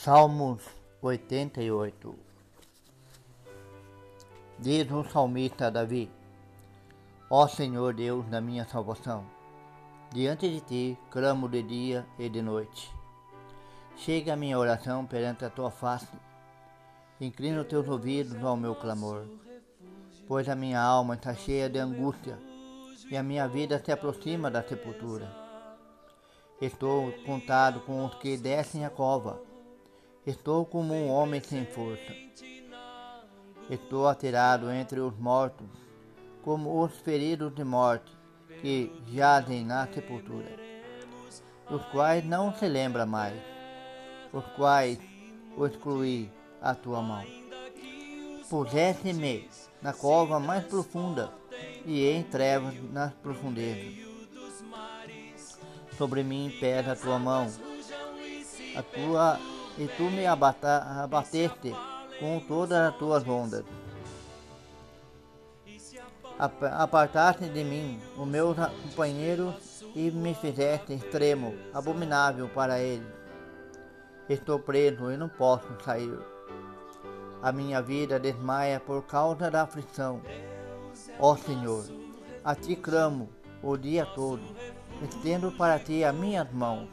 Salmos 88 Diz o salmista Davi: Ó Senhor Deus da minha salvação, diante de ti clamo de dia e de noite. Chega a minha oração perante a tua face, inclina os teus ouvidos ao meu clamor, pois a minha alma está cheia de angústia e a minha vida se aproxima da sepultura. Estou contado com os que descem a cova Estou como um homem sem força. Estou atirado entre os mortos, como os feridos de morte que jazem na sepultura, os quais não se lembra mais, os quais o excluí a tua mão. Puseste-me na cova mais profunda e em trevas nas profundezas. Sobre mim pesa a tua mão, a tua e tu me abateste com todas as tuas ondas. Apartaste de mim o meu companheiro e me fizeste extremo, abominável para ele. Estou preso e não posso sair. A minha vida desmaia por causa da aflição. Ó Senhor, a ti clamo o dia todo, estendo para ti as minhas mãos.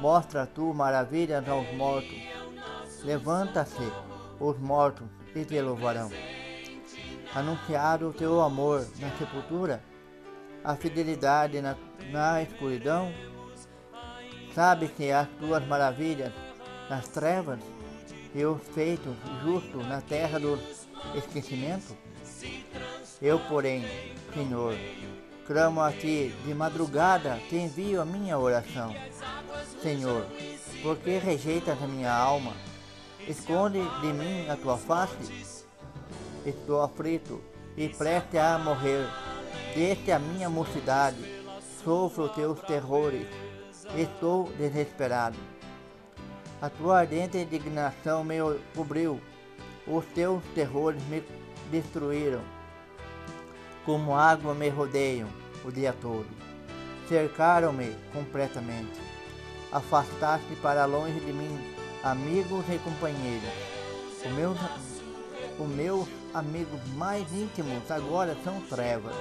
Mostra tu maravilhas aos mortos. Levanta-se os mortos e te louvarão. Anunciado o teu amor na sepultura, a fidelidade na, na escuridão. Sabe-se as tuas maravilhas nas trevas e os feitos justos na terra do esquecimento? Eu, porém, Senhor, clamo a ti de madrugada, te envio a minha oração. Senhor, por que rejeitas a minha alma? Esconde de mim a tua face? Estou aflito e preste a morrer. Desde a minha mocidade, sofro teus terrores. Estou desesperado. A tua ardente indignação me cobriu. Os teus terrores me destruíram. Como água me rodeiam o dia todo. Cercaram-me completamente afastaste para longe de mim amigos e companheiros. Os meus, os meus amigos mais íntimos agora são trevas.